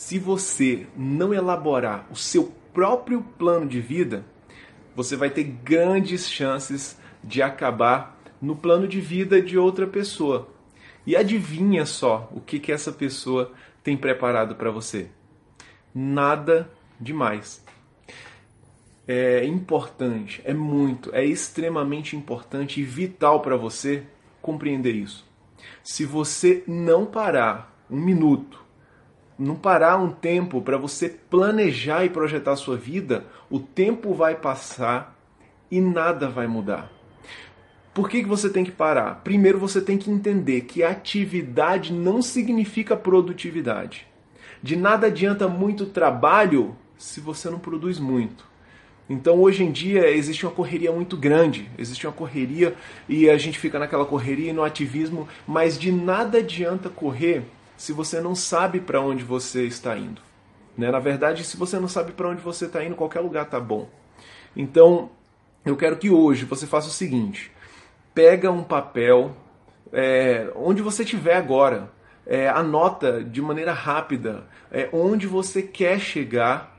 Se você não elaborar o seu próprio plano de vida, você vai ter grandes chances de acabar no plano de vida de outra pessoa. E adivinha só o que, que essa pessoa tem preparado para você? Nada demais. É importante, é muito, é extremamente importante e vital para você compreender isso. Se você não parar um minuto, não parar um tempo para você planejar e projetar a sua vida, o tempo vai passar e nada vai mudar. Por que, que você tem que parar? Primeiro você tem que entender que atividade não significa produtividade. De nada adianta muito trabalho se você não produz muito. Então hoje em dia existe uma correria muito grande, existe uma correria e a gente fica naquela correria e no ativismo, mas de nada adianta correr se você não sabe para onde você está indo. Né? Na verdade, se você não sabe para onde você está indo, qualquer lugar tá bom. Então, eu quero que hoje você faça o seguinte: pega um papel, é, onde você estiver agora, é, anota de maneira rápida é, onde você quer chegar,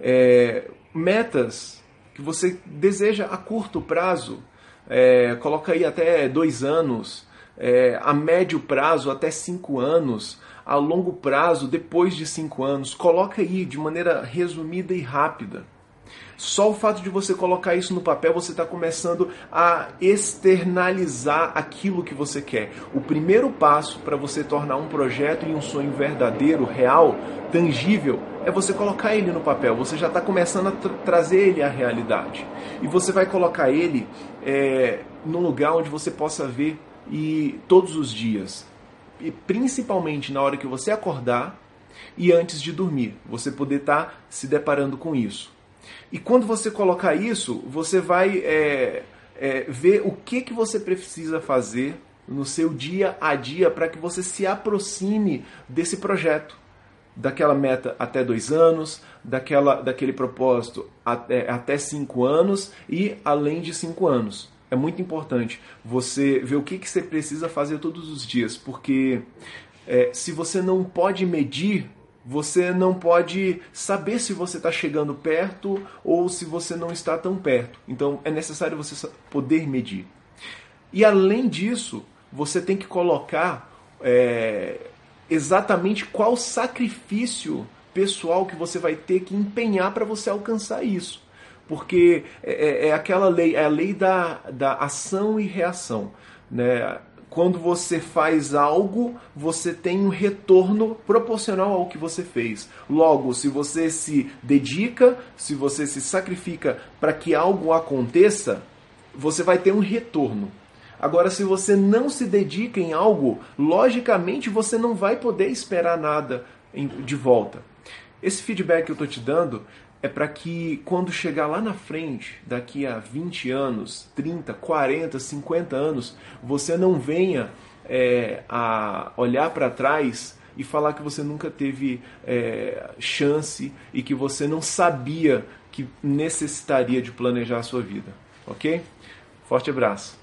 é, metas que você deseja a curto prazo, é, coloca aí até dois anos, é, a médio prazo até cinco anos, a longo prazo depois de cinco anos, coloca aí de maneira resumida e rápida. Só o fato de você colocar isso no papel, você está começando a externalizar aquilo que você quer. O primeiro passo para você tornar um projeto e um sonho verdadeiro, real, tangível, é você colocar ele no papel. Você já está começando a tra trazer ele à realidade. E você vai colocar ele é, num lugar onde você possa ver e todos os dias. E principalmente na hora que você acordar e antes de dormir. Você poder estar tá se deparando com isso. E quando você colocar isso, você vai é, é, ver o que, que você precisa fazer no seu dia a dia para que você se aproxime desse projeto, daquela meta até dois anos, daquela, daquele propósito até, até cinco anos e além de cinco anos. É muito importante você ver o que, que você precisa fazer todos os dias, porque é, se você não pode medir você não pode saber se você está chegando perto ou se você não está tão perto. Então é necessário você poder medir. E além disso, você tem que colocar é, exatamente qual sacrifício pessoal que você vai ter que empenhar para você alcançar isso. Porque é, é, é aquela lei, é a lei da, da ação e reação. Né? quando você faz algo, você tem um retorno proporcional ao que você fez. Logo, se você se dedica, se você se sacrifica para que algo aconteça, você vai ter um retorno. Agora, se você não se dedica em algo, logicamente você não vai poder esperar nada de volta. Esse feedback que eu estou te dando é para que quando chegar lá na frente, daqui a 20 anos, 30, 40, 50 anos, você não venha é, a olhar para trás e falar que você nunca teve é, chance e que você não sabia que necessitaria de planejar a sua vida. Ok? Forte abraço.